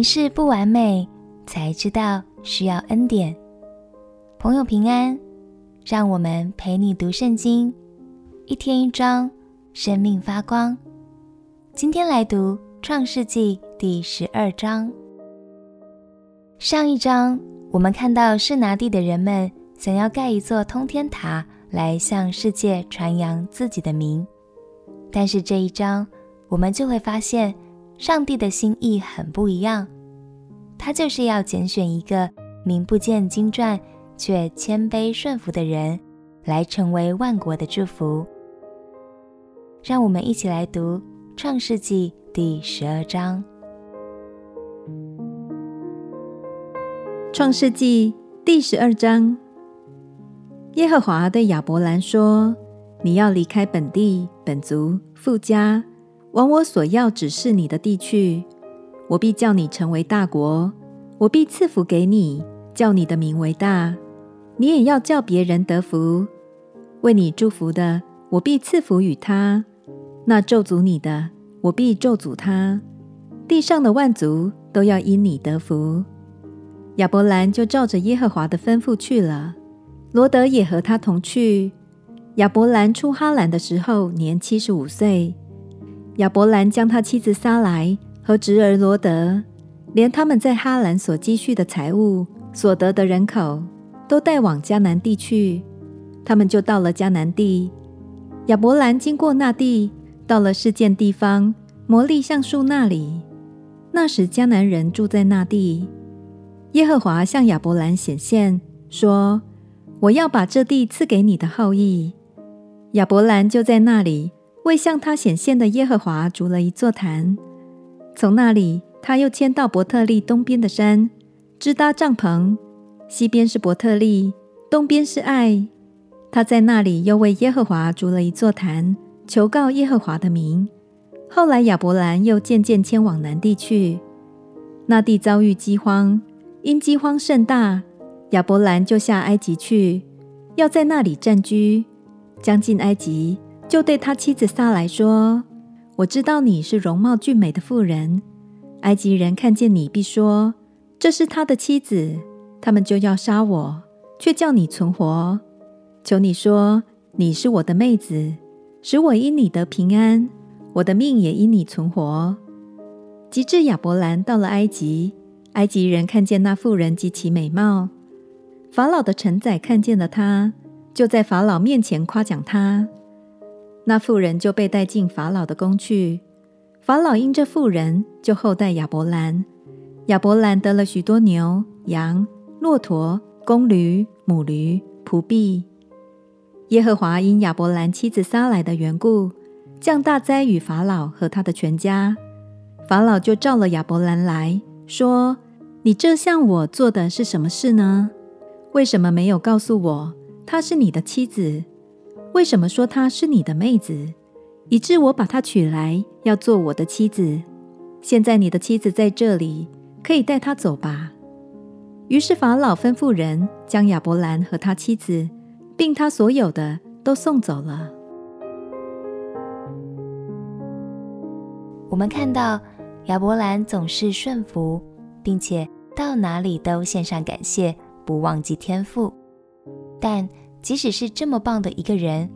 凝视不完美，才知道需要恩典。朋友平安，让我们陪你读圣经，一天一章，生命发光。今天来读创世纪第十二章。上一章我们看到是拿地的人们想要盖一座通天塔，来向世界传扬自己的名。但是这一章我们就会发现，上帝的心意很不一样，他就是要拣选一个名不见经传却谦卑顺服的人，来成为万国的祝福。让我们一起来读《创世纪》第十二章。《创世纪》第十二章，耶和华对亚伯兰说：“你要离开本地、本族、父家。”往我所要指示你的地去，我必叫你成为大国，我必赐福给你，叫你的名为大，你也要叫别人得福。为你祝福的，我必赐福与他；那咒诅你的，我必咒诅他。地上的万族都要因你得福。亚伯兰就照着耶和华的吩咐去了，罗德也和他同去。亚伯兰出哈兰的时候，年七十五岁。亚伯兰将他妻子撒莱和侄儿罗德，连他们在哈兰所积蓄的财物、所得的人口，都带往迦南地去。他们就到了迦南地。亚伯兰经过那地，到了事件地方摩利橡树那里。那时迦南人住在那地。耶和华向亚伯兰显现，说：“我要把这地赐给你的后裔。”亚伯兰就在那里。为向他显现的耶和华筑了一座坛，从那里他又迁到伯特利东边的山，支搭帐篷。西边是伯特利，东边是爱。他在那里又为耶和华筑了一座坛，求告耶和华的名。后来亚伯兰又渐渐迁往南地去，那地遭遇饥荒，因饥荒甚大，亚伯兰就下埃及去，要在那里暂居，将近埃及。就对他妻子撒来说：“我知道你是容貌俊美的妇人，埃及人看见你必说，这是他的妻子，他们就要杀我，却叫你存活。求你说，你是我的妹子，使我因你得平安，我的命也因你存活。”及至亚伯兰到了埃及，埃及人看见那妇人极其美貌，法老的臣宰看见了她，就在法老面前夸奖她。那妇人就被带进法老的宫去。法老因这妇人，就厚待亚伯兰。亚伯兰得了许多牛、羊、骆驼、公驴、母驴、仆婢。耶和华因亚伯兰妻子撒来的缘故，降大灾与法老和他的全家。法老就召了亚伯兰来说：“你这向我做的是什么事呢？为什么没有告诉我，她是你的妻子？”为什么说她是你的妹子，以致我把她娶来要做我的妻子？现在你的妻子在这里，可以带她走吧。于是法老吩咐人将亚伯兰和他妻子，并他所有的都送走了。我们看到亚伯兰总是顺服，并且到哪里都献上感谢，不忘记天赋，但。即使是这么棒的一个人，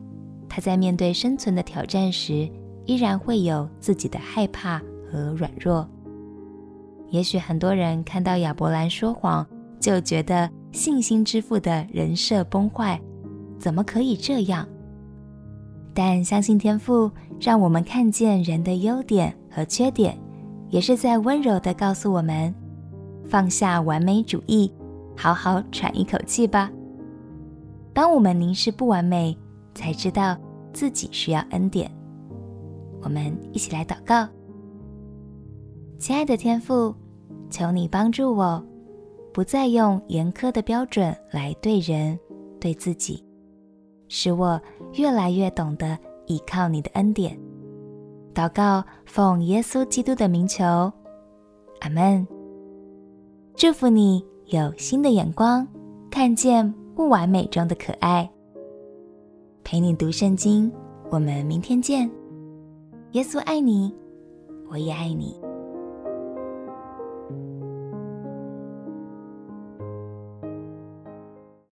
他在面对生存的挑战时，依然会有自己的害怕和软弱。也许很多人看到亚伯兰说谎，就觉得信心之父的人设崩坏，怎么可以这样？但相信天赋，让我们看见人的优点和缺点，也是在温柔地告诉我们：放下完美主义，好好喘一口气吧。当我们凝视不完美，才知道自己需要恩典。我们一起来祷告：亲爱的天父，求你帮助我，不再用严苛的标准来对人、对自己，使我越来越懂得依靠你的恩典。祷告，奉耶稣基督的名求，阿门。祝福你有新的眼光，看见。不完美中的可爱，陪你读圣经。我们明天见。耶稣爱你，我也爱你。